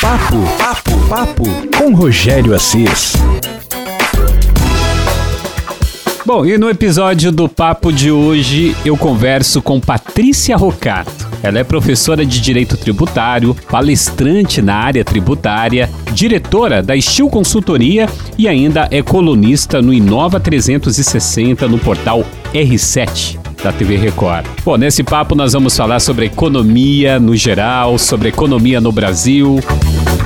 Papo, papo, papo com Rogério Assis. Bom, e no episódio do Papo de hoje eu converso com Patrícia Rocato. Ela é professora de Direito Tributário, palestrante na área tributária, diretora da Estil Consultoria e ainda é colunista no Inova 360 no portal R7 da TV Record. Bom, nesse papo nós vamos falar sobre economia no geral, sobre economia no Brasil.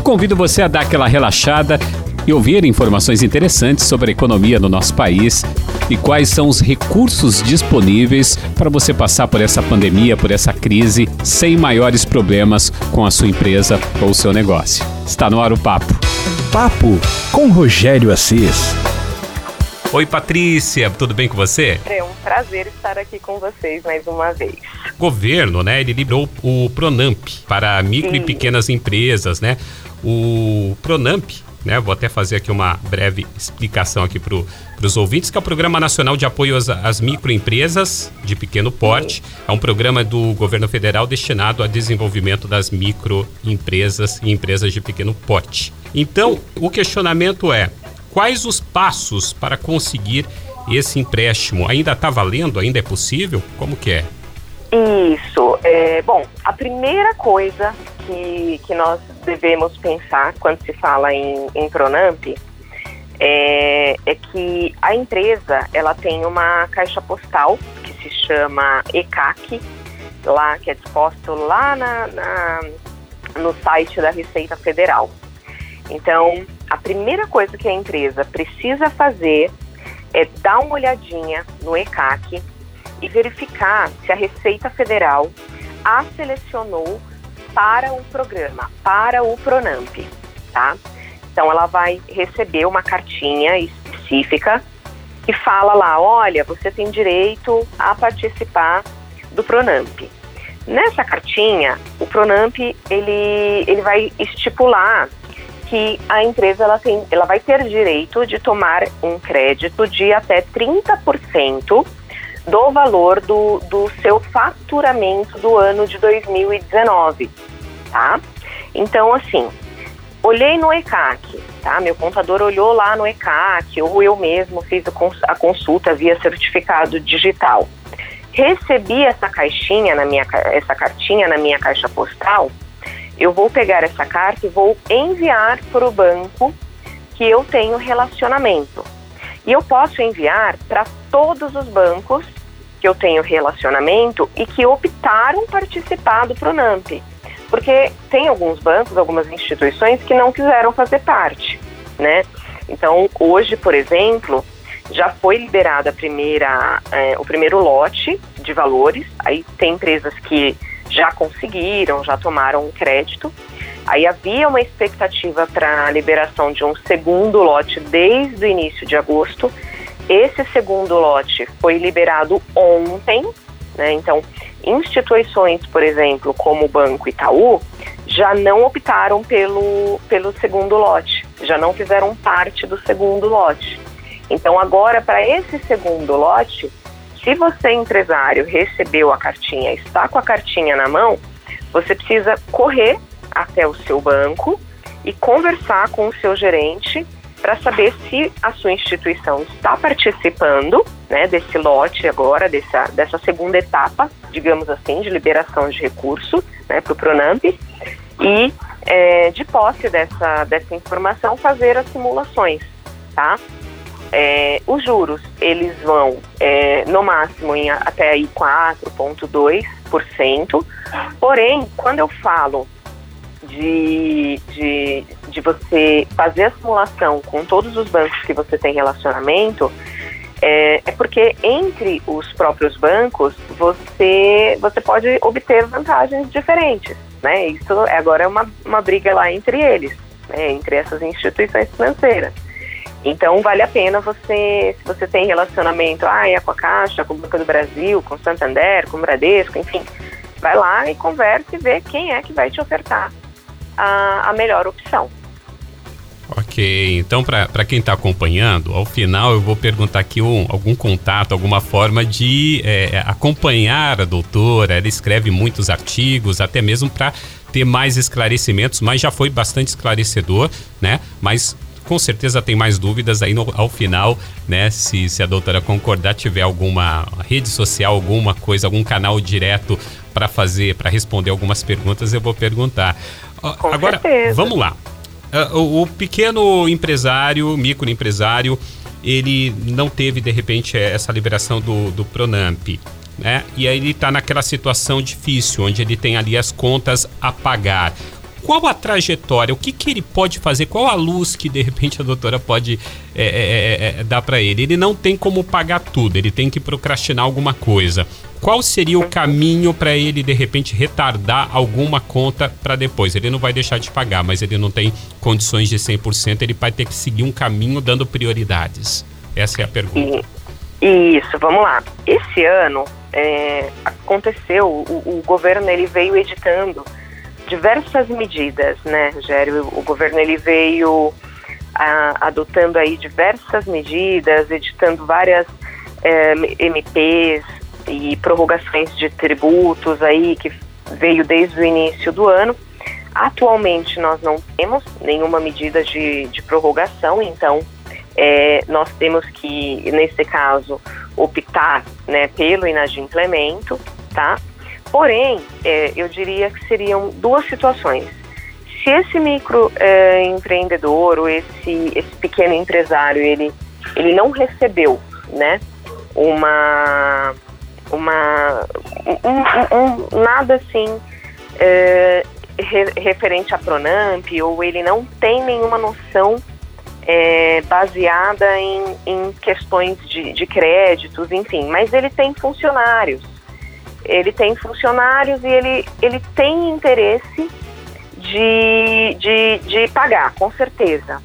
Convido você a dar aquela relaxada e ouvir informações interessantes sobre a economia no nosso país e quais são os recursos disponíveis para você passar por essa pandemia, por essa crise, sem maiores problemas com a sua empresa ou o seu negócio. Está no ar o papo. Papo com Rogério Assis. Oi, Patrícia, tudo bem com você? É um prazer estar aqui com vocês mais uma vez. O governo, né, ele liberou o Pronamp para micro Sim. e pequenas empresas, né? O Pronamp né? Vou até fazer aqui uma breve explicação aqui para os ouvintes, que é o Programa Nacional de Apoio às, às Microempresas de Pequeno Porte. É um programa do governo federal destinado ao desenvolvimento das microempresas e empresas de pequeno porte. Então, o questionamento é: quais os passos para conseguir esse empréstimo? Ainda está valendo? Ainda é possível? Como que é? Isso. É, bom, a primeira coisa que, que nós devemos pensar quando se fala em, em Pronamp é, é, que a empresa ela tem uma caixa postal que se chama ECAC, lá, que é disposto lá na, na, no site da Receita Federal. Então, a primeira coisa que a empresa precisa fazer é dar uma olhadinha no ECAC e verificar se a Receita Federal a selecionou para o programa, para o Pronamp, tá? Então ela vai receber uma cartinha específica que fala lá, olha, você tem direito a participar do Pronamp. Nessa cartinha, o Pronamp ele, ele vai estipular que a empresa ela, tem, ela vai ter direito de tomar um crédito de até 30% do valor do, do seu faturamento do ano de 2019, tá? Então, assim, olhei no ECAC, tá? Meu contador olhou lá no ECAC, ou eu mesmo fiz a consulta via certificado digital. Recebi essa caixinha na minha essa cartinha na minha caixa postal. Eu vou pegar essa carta e vou enviar para o banco que eu tenho relacionamento. E eu posso enviar para todos os bancos que eu tenho relacionamento e que optaram participar do Pronamp. Porque tem alguns bancos, algumas instituições que não quiseram fazer parte, né? Então, hoje, por exemplo, já foi liberada a primeira, é, o primeiro lote de valores. Aí tem empresas que já conseguiram, já tomaram um crédito. Aí havia uma expectativa para a liberação de um segundo lote desde o início de agosto. Esse segundo lote foi liberado ontem, né? Então, instituições, por exemplo, como o Banco Itaú, já não optaram pelo, pelo segundo lote, já não fizeram parte do segundo lote. Então, agora, para esse segundo lote, se você, empresário, recebeu a cartinha, está com a cartinha na mão, você precisa correr até o seu banco e conversar com o seu gerente para saber se a sua instituição está participando né, desse lote agora, dessa, dessa segunda etapa, digamos assim, de liberação de recurso né, para o Pronamp e é, de posse dessa, dessa informação fazer as simulações, tá? É, os juros, eles vão é, no máximo em até aí 4,2%, porém, quando eu falo de, de, de você fazer a simulação com todos os bancos que você tem relacionamento, é, é, porque entre os próprios bancos você, você pode obter vantagens diferentes. Né? Isso agora é uma, uma briga lá entre eles, né? entre essas instituições financeiras. Então vale a pena você, se você tem relacionamento ah, é com a Caixa, com o Banco do Brasil, com o Santander, com o Bradesco, enfim, vai lá e converse e vê quem é que vai te ofertar a, a melhor opção. Ok, então para quem está acompanhando, ao final eu vou perguntar aqui um, algum contato, alguma forma de é, acompanhar a doutora. Ela escreve muitos artigos, até mesmo para ter mais esclarecimentos, mas já foi bastante esclarecedor, né? Mas com certeza tem mais dúvidas aí no, ao final, né? Se, se a doutora concordar, tiver alguma rede social, alguma coisa, algum canal direto para fazer, para responder algumas perguntas, eu vou perguntar. Com Agora, certeza. vamos lá. Uh, o, o pequeno empresário, microempresário, ele não teve, de repente, essa liberação do, do Pronamp. Né? E aí ele está naquela situação difícil, onde ele tem ali as contas a pagar qual a trajetória, o que, que ele pode fazer, qual a luz que de repente a doutora pode é, é, é, é dar para ele? Ele não tem como pagar tudo, ele tem que procrastinar alguma coisa. Qual seria o caminho para ele de repente retardar alguma conta para depois? Ele não vai deixar de pagar, mas ele não tem condições de 100%, ele vai ter que seguir um caminho dando prioridades. Essa é a pergunta. Isso, vamos lá. Esse ano é, aconteceu, o, o governo ele veio editando diversas medidas, né, Rogério? O governo ele veio a, adotando aí diversas medidas, editando várias é, MPs e prorrogações de tributos aí que veio desde o início do ano. Atualmente nós não temos nenhuma medida de, de prorrogação, então é, nós temos que, nesse caso, optar né, pelo inadimplemento, tá? Porém, é, eu diria que seriam duas situações. Se esse microempreendedor é, ou esse, esse pequeno empresário ele, ele não recebeu né, uma, uma um, um, um nada assim é, re, referente a Pronamp ou ele não tem nenhuma noção é, baseada em, em questões de, de créditos, enfim, mas ele tem funcionários ele tem funcionários e ele, ele tem interesse de, de, de pagar, com certeza.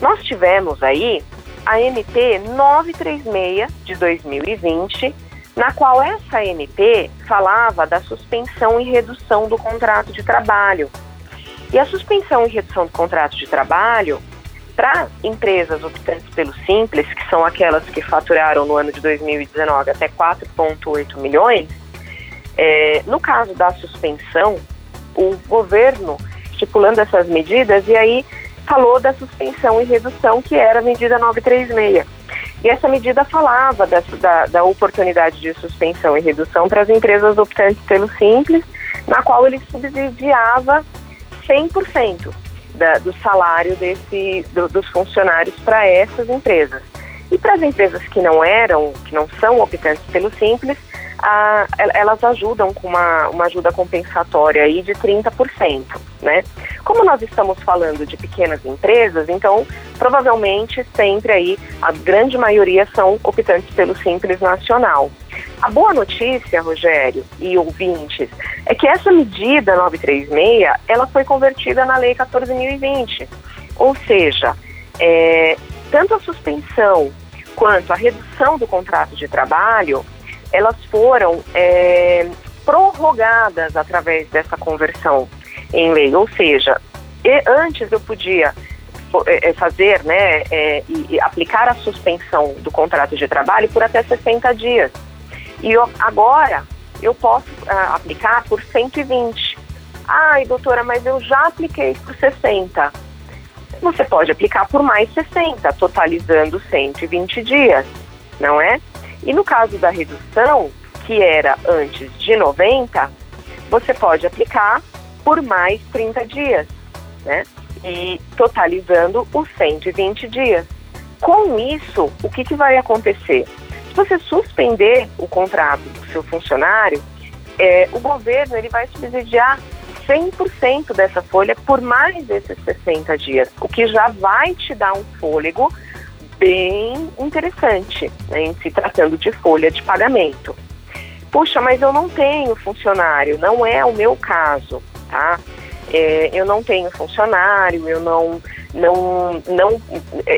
Nós tivemos aí a MP 936 de 2020, na qual essa MP falava da suspensão e redução do contrato de trabalho. E a suspensão e redução do contrato de trabalho para empresas optantes pelo Simples, que são aquelas que faturaram no ano de 2019 até 4,8 milhões, é, no caso da suspensão, o governo estipulando essas medidas e aí falou da suspensão e redução que era a medida 936. E essa medida falava da, da, da oportunidade de suspensão e redução para as empresas optantes pelo Simples, na qual ele subsidiava 100% da, do salário desse, do, dos funcionários para essas empresas. E para as empresas que não eram, que não são optantes pelo Simples, a, elas ajudam com uma, uma ajuda compensatória aí de 30%, né? Como nós estamos falando de pequenas empresas, então provavelmente sempre aí a grande maioria são optantes pelo Simples Nacional. A boa notícia, Rogério e ouvintes, é que essa medida 936, ela foi convertida na Lei 14.020. Ou seja, é, tanto a suspensão quanto a redução do contrato de trabalho, elas foram é, prorrogadas através dessa conversão em lei. Ou seja, antes eu podia é, é, fazer, né, é, e, aplicar a suspensão do contrato de trabalho por até 60 dias. E eu, agora eu posso uh, aplicar por 120. Ai, doutora, mas eu já apliquei por 60. Você pode aplicar por mais 60, totalizando 120 dias, não é? E no caso da redução, que era antes de 90, você pode aplicar por mais 30 dias, né? E totalizando os 120 dias. Com isso, o que, que vai acontecer? Se você suspender o contrato do seu funcionário, é, o governo ele vai subsidiar 100% dessa folha por mais desses 60 dias, o que já vai te dar um fôlego bem interessante né, em se tratando de folha de pagamento. Puxa, mas eu não tenho funcionário, não é o meu caso, tá? É, eu não tenho funcionário, eu não, não, não,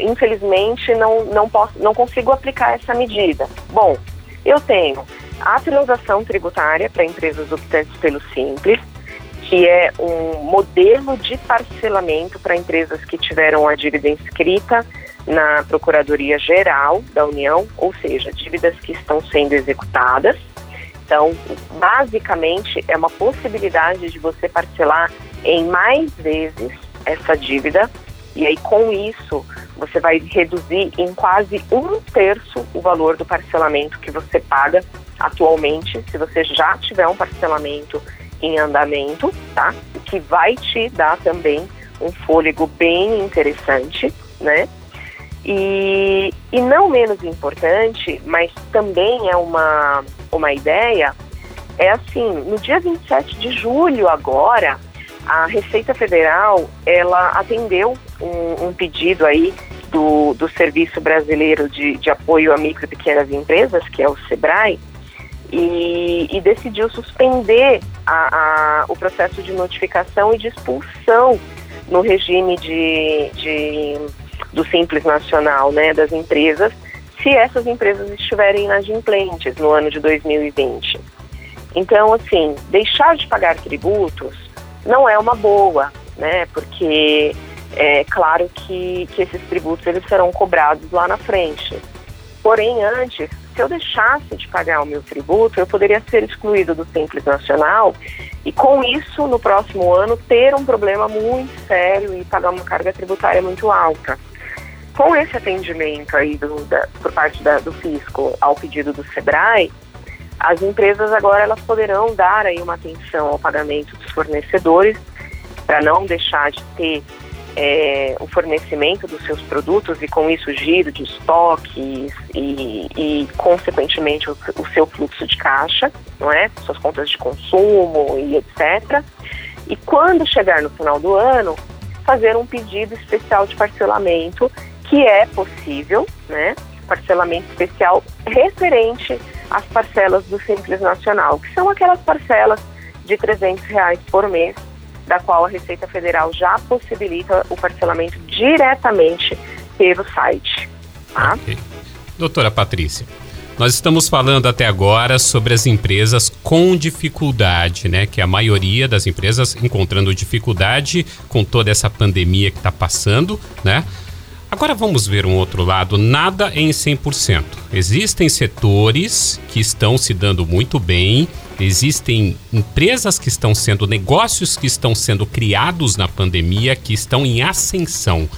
infelizmente não, não posso, não consigo aplicar essa medida. Bom, eu tenho a transação tributária para empresas optantes pelo Simples, que é um modelo de parcelamento para empresas que tiveram a dívida inscrita na Procuradoria Geral da União, ou seja, dívidas que estão sendo executadas. Então, basicamente, é uma possibilidade de você parcelar em mais vezes essa dívida, e aí com isso você vai reduzir em quase um terço o valor do parcelamento que você paga atualmente, se você já tiver um parcelamento em andamento, tá? O que vai te dar também um fôlego bem interessante, né? E, e não menos importante, mas também é uma, uma ideia, é assim, no dia 27 de julho agora, a Receita Federal, ela atendeu um, um pedido aí do, do Serviço Brasileiro de, de Apoio a Micro e Pequenas Empresas, que é o SEBRAE, e, e decidiu suspender a, a, o processo de notificação e de expulsão no regime de, de do Simples Nacional, né, das empresas, se essas empresas estiverem inadimplentes no ano de 2020. Então, assim, deixar de pagar tributos não é uma boa, né, porque é claro que, que esses tributos eles serão cobrados lá na frente. Porém, antes, se eu deixasse de pagar o meu tributo, eu poderia ser excluído do Simples Nacional e, com isso, no próximo ano, ter um problema muito sério e pagar uma carga tributária muito alta. Com esse atendimento aí do, da, por parte da, do fisco ao pedido do Sebrae, as empresas agora elas poderão dar aí uma atenção ao pagamento dos fornecedores para não deixar de ter é, o fornecimento dos seus produtos e com isso o giro de estoques e, e consequentemente o, o, seu fluxo de caixa, não é? Suas contas de consumo e etc. E quando chegar no final do ano, fazer um pedido especial de parcelamento que é possível, né? Parcelamento especial referente às parcelas do Simples Nacional, que são aquelas parcelas de 300 reais por mês, da qual a Receita Federal já possibilita o parcelamento diretamente pelo site. Tá? Okay. Doutora Patrícia, nós estamos falando até agora sobre as empresas com dificuldade, né? Que a maioria das empresas encontrando dificuldade com toda essa pandemia que está passando, né? Agora vamos ver um outro lado, nada em 100%. Existem setores que estão se dando muito bem, existem empresas que estão sendo, negócios que estão sendo criados na pandemia, que estão em ascensão.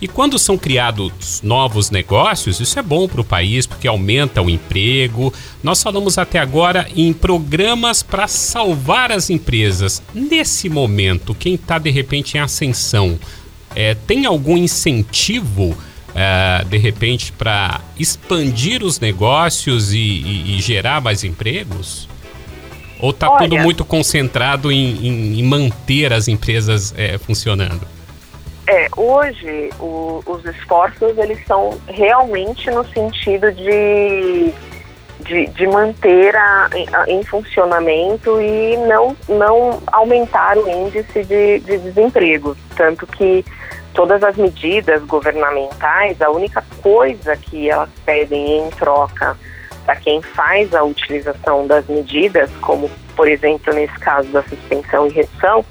E quando são criados novos negócios, isso é bom para o país porque aumenta o emprego. Nós falamos até agora em programas para salvar as empresas. Nesse momento, quem está de repente em ascensão, é, tem algum incentivo, é, de repente, para expandir os negócios e, e, e, gerar mais empregos? Ou está tudo muito concentrado em, em, em, manter as empresas é, funcionando? É, hoje o, os esforços eles são realmente no sentido de de, de manter a, a, em funcionamento e não, não aumentar o índice de, de desemprego. Tanto que todas as medidas governamentais, a única coisa que elas pedem em troca para quem faz a utilização das medidas, como por exemplo nesse caso da suspensão e redução,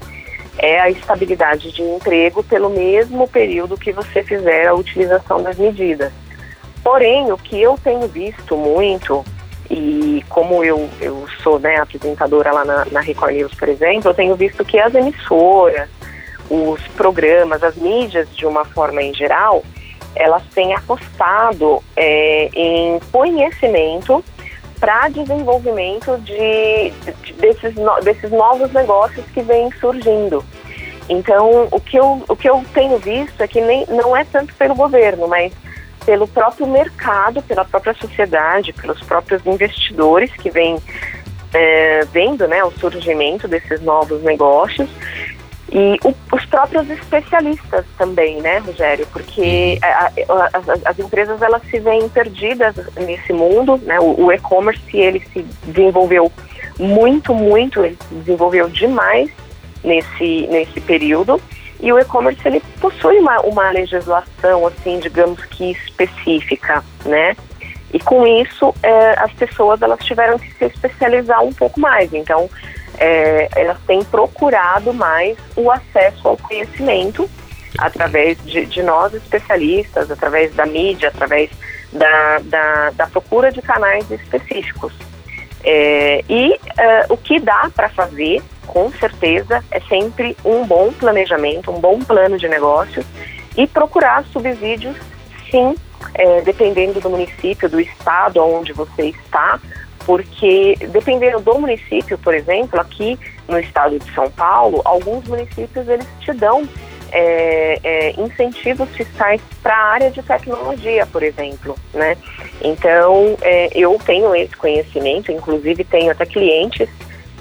é a estabilidade de emprego pelo mesmo período que você fizer a utilização das medidas. Porém, o que eu tenho visto muito e como eu, eu sou né, apresentadora lá na, na Record News, por exemplo, eu tenho visto que as emissoras, os programas, as mídias de uma forma em geral, elas têm apostado é, em conhecimento para desenvolvimento de, de, desses, no, desses novos negócios que vêm surgindo. Então, o que, eu, o que eu tenho visto é que nem, não é tanto pelo governo, mas pelo próprio mercado, pela própria sociedade, pelos próprios investidores que vêm é, vendo né, o surgimento desses novos negócios e o, os próprios especialistas também, né, Rogério? Porque a, a, as, as, empresas elas se veem perdidas nesse mundo, né? O, o e-commerce ele se desenvolveu muito, muito, ele se desenvolveu demais nesse nesse período e o e-commerce ele possui uma, uma legislação, assim, digamos que específica, né? E com isso, é, as pessoas elas tiveram que se especializar um pouco mais. Então, é, elas têm procurado mais o acesso ao conhecimento através de, de nós especialistas, através da mídia, através da, da, da procura de canais específicos. É, e uh, o que dá para fazer, com certeza, é sempre um bom planejamento, um bom plano de negócios e procurar subsídios, sim, é, dependendo do município, do estado onde você está, porque dependendo do município, por exemplo, aqui no estado de São Paulo, alguns municípios eles te dão é, é, incentivos fiscais para a área de tecnologia, por exemplo, né? Então, é, eu tenho esse conhecimento, inclusive tenho até clientes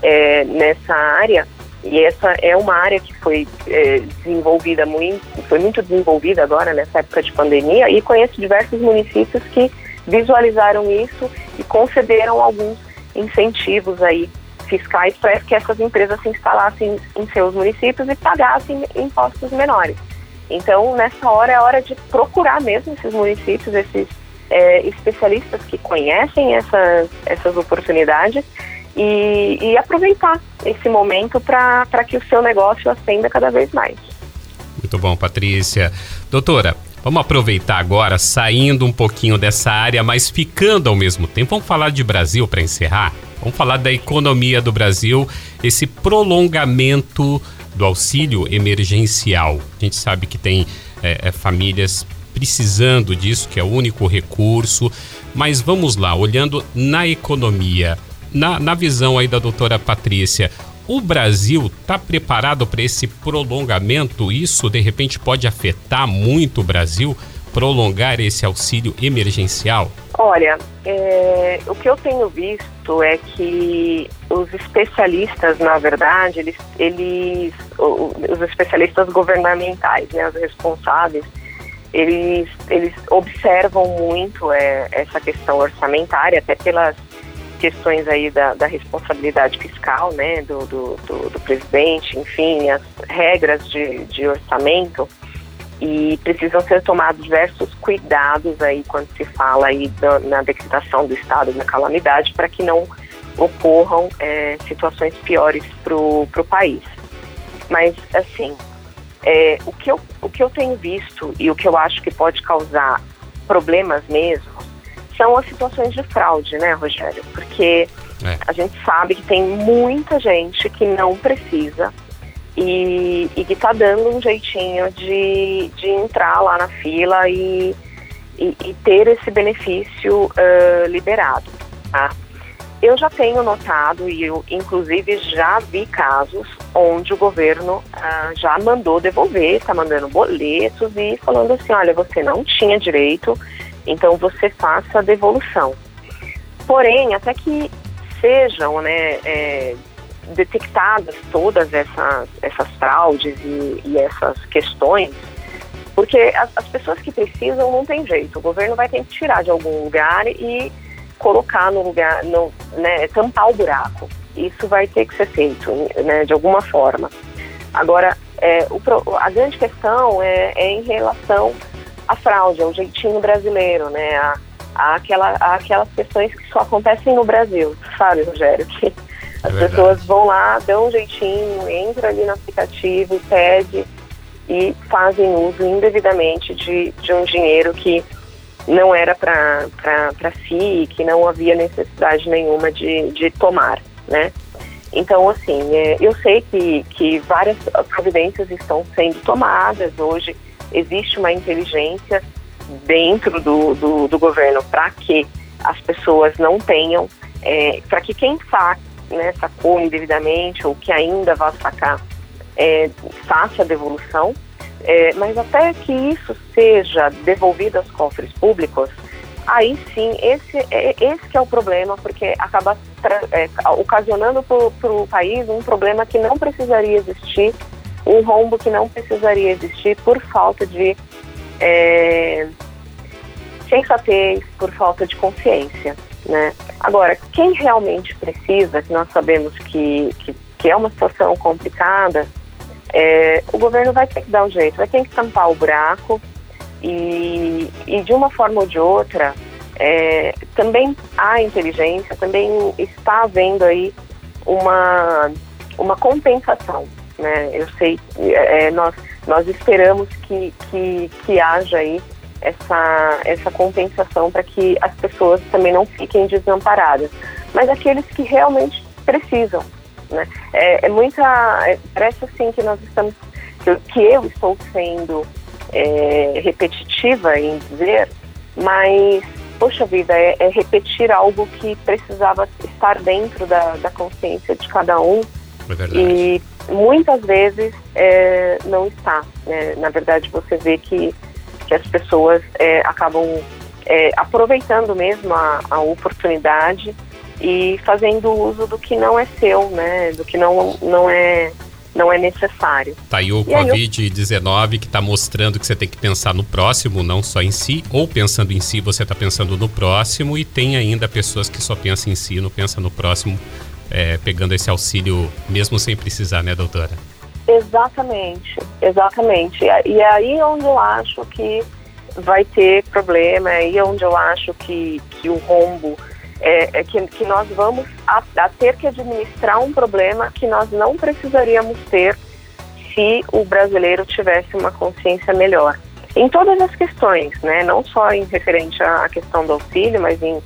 é, nessa área e essa é uma área que foi é, desenvolvida muito, foi muito desenvolvida agora nessa época de pandemia e conheço diversos municípios que visualizaram isso e concederam alguns incentivos aí fiscais para que essas empresas se instalassem em seus municípios e pagassem impostos menores. Então, nessa hora é hora de procurar mesmo esses municípios, esses é, especialistas que conhecem essas, essas oportunidades e, e aproveitar esse momento para que o seu negócio ascenda cada vez mais. Muito bom, Patrícia. Doutora, Vamos aproveitar agora, saindo um pouquinho dessa área, mas ficando ao mesmo tempo. Vamos falar de Brasil para encerrar? Vamos falar da economia do Brasil, esse prolongamento do auxílio emergencial. A gente sabe que tem é, é, famílias precisando disso, que é o único recurso. Mas vamos lá, olhando na economia, na, na visão aí da doutora Patrícia, o Brasil está preparado para esse prolongamento? Isso de repente pode afetar muito o Brasil? Prolongar esse auxílio emergencial? Olha, é, o que eu tenho visto é que os especialistas, na verdade, eles, eles os especialistas governamentais, né, os responsáveis, eles, eles observam muito é, essa questão orçamentária, até pelas questões aí da, da responsabilidade fiscal, né, do, do, do, do, presidente, enfim, as regras de, de orçamento e precisam ser tomados diversos cuidados aí quando se fala aí da, na decretação do estado de calamidade para que não ocorram é, situações piores para o país. Mas, assim, é, o, que eu, o que eu tenho visto e o que eu acho que pode causar problemas mesmo são as situações de fraude, né, Rogério? Porque é. a gente sabe que tem muita gente que não precisa e, e que está dando um jeitinho de, de entrar lá na fila e, e, e ter esse benefício uh, liberado, tá? Eu já tenho notado e eu, inclusive, já vi casos onde o governo já mandou devolver, está mandando boletos e falando assim, olha, você não tinha direito então você faça a devolução. Porém, até que sejam né, é, detectadas todas essas, essas fraudes e, e essas questões, porque as, as, pessoas que precisam não tem jeito, o governo vai ter que tirar de algum lugar e colocar no lugar, no, né, tampar o buraco. Isso vai ter que ser feito né, de alguma forma. Agora, é, o, a grande questão é, é em relação a fraude, é o jeitinho brasileiro, né? A, a aquela, a aquelas questões que só acontecem no Brasil, sabe, Rogério? Que as é pessoas vão lá, dão um jeitinho, entram ali no aplicativo e pede e fazem uso indevidamente de, de um dinheiro que não era para si, que não havia necessidade nenhuma de, de tomar, né? Então, assim, é, eu sei que, que várias providências estão sendo tomadas hoje, existe uma inteligência dentro do, do, do governo para que as pessoas não tenham, é, para que quem saca, né, sacou indevidamente ou que ainda vai sacar, é, faça a devolução, é, mas até que isso seja devolvido aos cofres públicos, aí sim, esse, é, esse que é o problema, porque acaba é, ocasionando para o país um problema que não precisaria existir um rombo que não precisaria existir por falta de é, sensatez, por falta de consciência, né? Agora, quem realmente precisa, que nós sabemos que, que, que é uma situação complicada, é, o governo vai ter que dar um jeito, vai ter que tampar o buraco e, e de uma forma ou de outra, é, também há inteligência, também está havendo aí uma, uma compensação né? Eu sei, é, é, nós, nós esperamos que, que, que haja aí essa, essa compensação para que as pessoas também não fiquem desamparadas. mas aqueles que realmente precisam. Né? É, é muita. É, parece assim que nós estamos. que eu, que eu estou sendo é, repetitiva em dizer, mas, poxa vida, é, é, repetir algo que precisava estar dentro da, da consciência de cada um. É e muitas vezes é, não está. Né? Na verdade, você vê que, que as pessoas é, acabam é, aproveitando mesmo a, a oportunidade e fazendo uso do que não é seu, né? Do que não, não é não é necessário. Tá aí o Covid-19 eu... que está mostrando que você tem que pensar no próximo, não só em si, ou pensando em si, você está pensando no próximo, e tem ainda pessoas que só pensam em si, não pensam no próximo, é, pegando esse auxílio mesmo sem precisar, né, doutora? Exatamente, exatamente. E é aí onde eu acho que vai ter problema, é aí onde eu acho que, que o rombo é, é que, que nós vamos a, a ter que administrar um problema que nós não precisaríamos ter se o brasileiro tivesse uma consciência melhor. Em todas as questões, né? não só em referente à questão do auxílio, mas em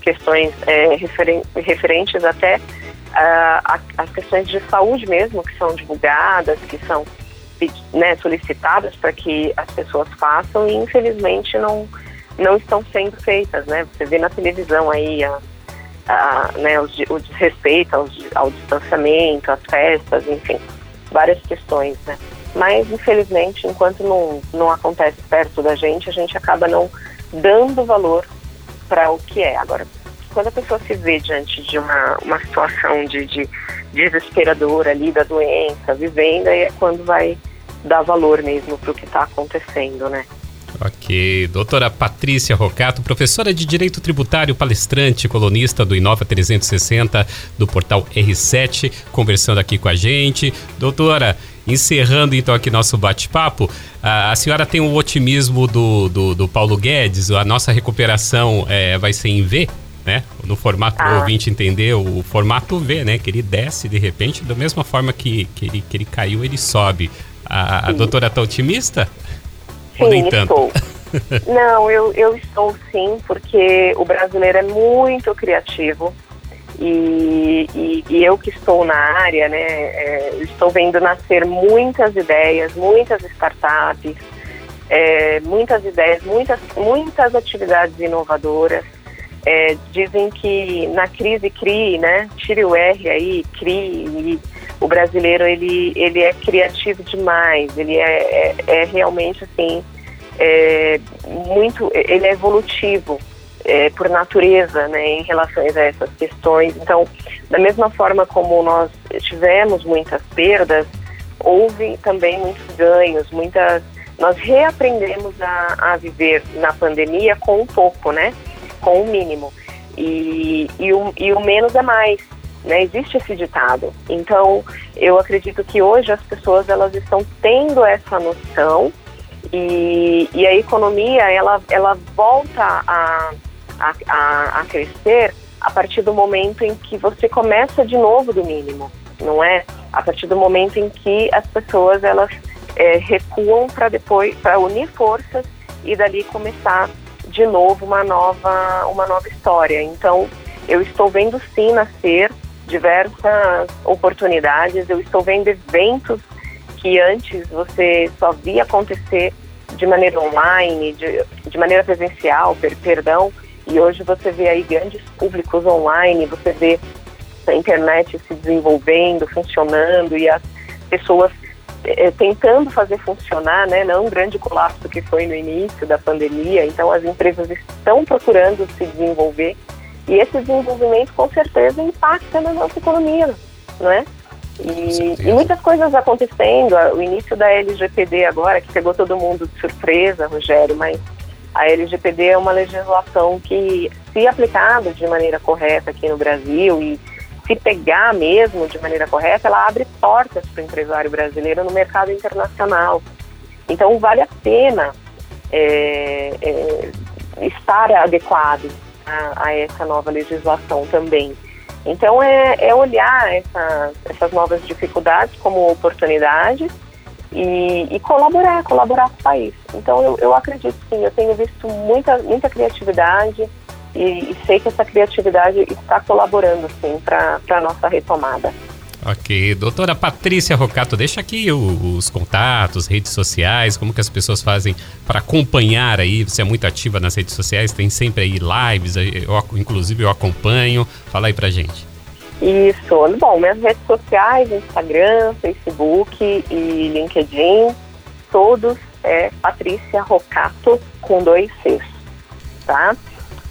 questões é, referen referentes até uh, às questões de saúde mesmo, que são divulgadas, que são né, solicitadas para que as pessoas façam e infelizmente não, não estão sendo feitas, né? Você vê na televisão aí a, a, né, o, o desrespeito ao, ao distanciamento, às festas, enfim, várias questões, né? Mas, infelizmente, enquanto não, não acontece perto da gente, a gente acaba não dando valor para o que é. Agora, quando a pessoa se vê diante de uma, uma situação de, de desesperadora ali da doença, vivendo, aí é quando vai dar valor mesmo para o que está acontecendo, né? Ok. Doutora Patrícia Rocato, professora de Direito Tributário, palestrante, colunista do Inova 360, do portal R7, conversando aqui com a gente. Doutora, encerrando então aqui nosso bate-papo, a, a, senhora tem o otimismo do, do, do, Paulo Guedes, a nossa recuperação é, vai ser em V? Né? No formato ah. ouvinte entender, o formato V, né? Que ele desce de repente, da mesma forma que, que, ele, que ele caiu, ele sobe. A, a doutora está otimista? Sim, estou. Não, eu, eu estou sim, porque o brasileiro é muito criativo. E, e, e eu que estou na área, né, é, estou vendo nascer muitas ideias, muitas startups, é, muitas ideias, muitas, muitas atividades inovadoras. É, dizem que na crise CRI, né, tire o R aí, CRI, o brasileiro ele, ele é criativo demais, ele é, é, é realmente assim, é, muito, ele é evolutivo é, por natureza né, em relação a essas questões. Então, da mesma forma como nós tivemos muitas perdas, houve também muitos ganhos, muitas. Nós reaprendemos a, a viver na pandemia com um pouco, né? Com o mínimo. E, e, o, e o menos é mais. Né, existe esse ditado. Então, eu acredito que hoje as pessoas elas estão tendo essa noção e, e a economia ela, ela volta a, a, a, crescer a partir do momento em que você começa de novo do mínimo, não é? A partir do momento em que as pessoas elas é, recuam para depois para unir forças e dali começar de novo uma nova uma nova história. Então eu estou vendo sim nascer diversas oportunidades. Eu estou vendo eventos que antes você só via acontecer de maneira online, de, de maneira presencial, per, perdão, e hoje você vê aí grandes públicos online, você vê a internet se desenvolvendo, funcionando e as pessoas é, tentando fazer funcionar, né? Não um grande colapso que foi no início da pandemia. Então as empresas estão procurando se desenvolver e esse desenvolvimento, com certeza, impacta na nossa economia, não é? E, e, muitas coisas acontecendo. O início da LGPD agora, que pegou todo mundo de surpresa, Rogério, mas a LGPD é uma legislação que, se aplicada de maneira correta aqui no Brasil e se pegar mesmo de maneira correta, ela abre portas para o empresário brasileiro no mercado internacional. Então, vale a pena é, é, estar adequado a, a, essa nova legislação também. Então, é, é olhar essa, essas novas dificuldades como oportunidades e, e, colaborar, colaborar com o país. Então, eu, eu acredito sim, eu tenho visto muita, muita criatividade, e, e sei que essa criatividade está colaborando, sim, para a nossa retomada. Ok, doutora Patrícia Rocato, deixa aqui os contatos, redes sociais, como que as pessoas fazem para acompanhar aí, você é muito ativa nas redes sociais, tem sempre aí lives, eu, inclusive eu acompanho, fala aí pra gente. Isso, bom, minhas redes sociais, Instagram, Facebook e LinkedIn, todos é Patrícia Rocato com dois Cs, tá?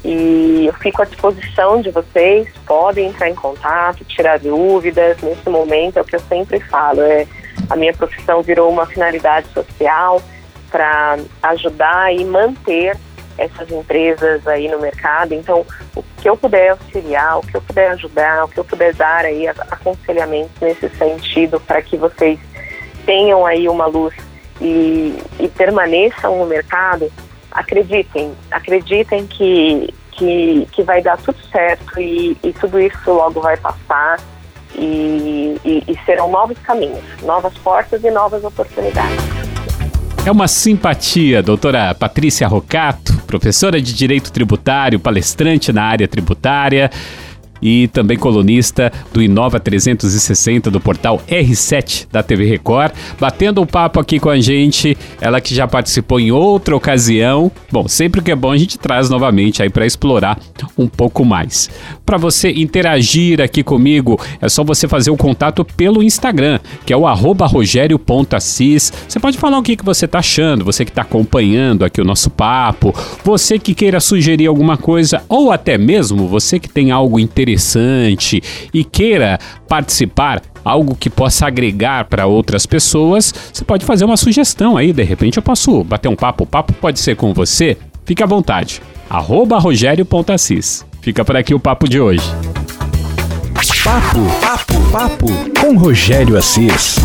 E eu fico à disposição de vocês, podem entrar em contato, tirar dúvidas. Nesse momento é o que eu sempre falo, é a minha profissão virou uma finalidade social para ajudar e manter essas empresas aí no mercado. Então, o que eu puder auxiliar, o que eu puder ajudar, o que eu puder dar aí aconselhamentos nesse sentido para que vocês tenham aí uma luz e, e permaneçam no mercado, acreditem, acreditem que, que, que vai dar tudo certo e, e tudo isso logo vai passar e, e, e serão novos caminhos, novas portas e novas oportunidades. É uma simpatia, doutora Patrícia Rocato, professora de Direito Tributário, palestrante na área tributária e também colunista do Inova 360 do portal R7 da TV Record, batendo um papo aqui com a gente. Ela que já participou em outra ocasião. Bom, sempre que é bom a gente traz novamente aí para explorar um pouco mais. Para você interagir aqui comigo, é só você fazer o contato pelo Instagram, que é o rogério.assis. Você pode falar o que, que você está achando, você que está acompanhando aqui o nosso papo, você que queira sugerir alguma coisa, ou até mesmo você que tem algo interessante interessante e queira participar, algo que possa agregar para outras pessoas, você pode fazer uma sugestão aí, de repente eu posso bater um papo, o papo pode ser com você, fique à vontade. Arroba rogério.assis. Fica por aqui o papo de hoje. Papo, papo, papo com Rogério Assis.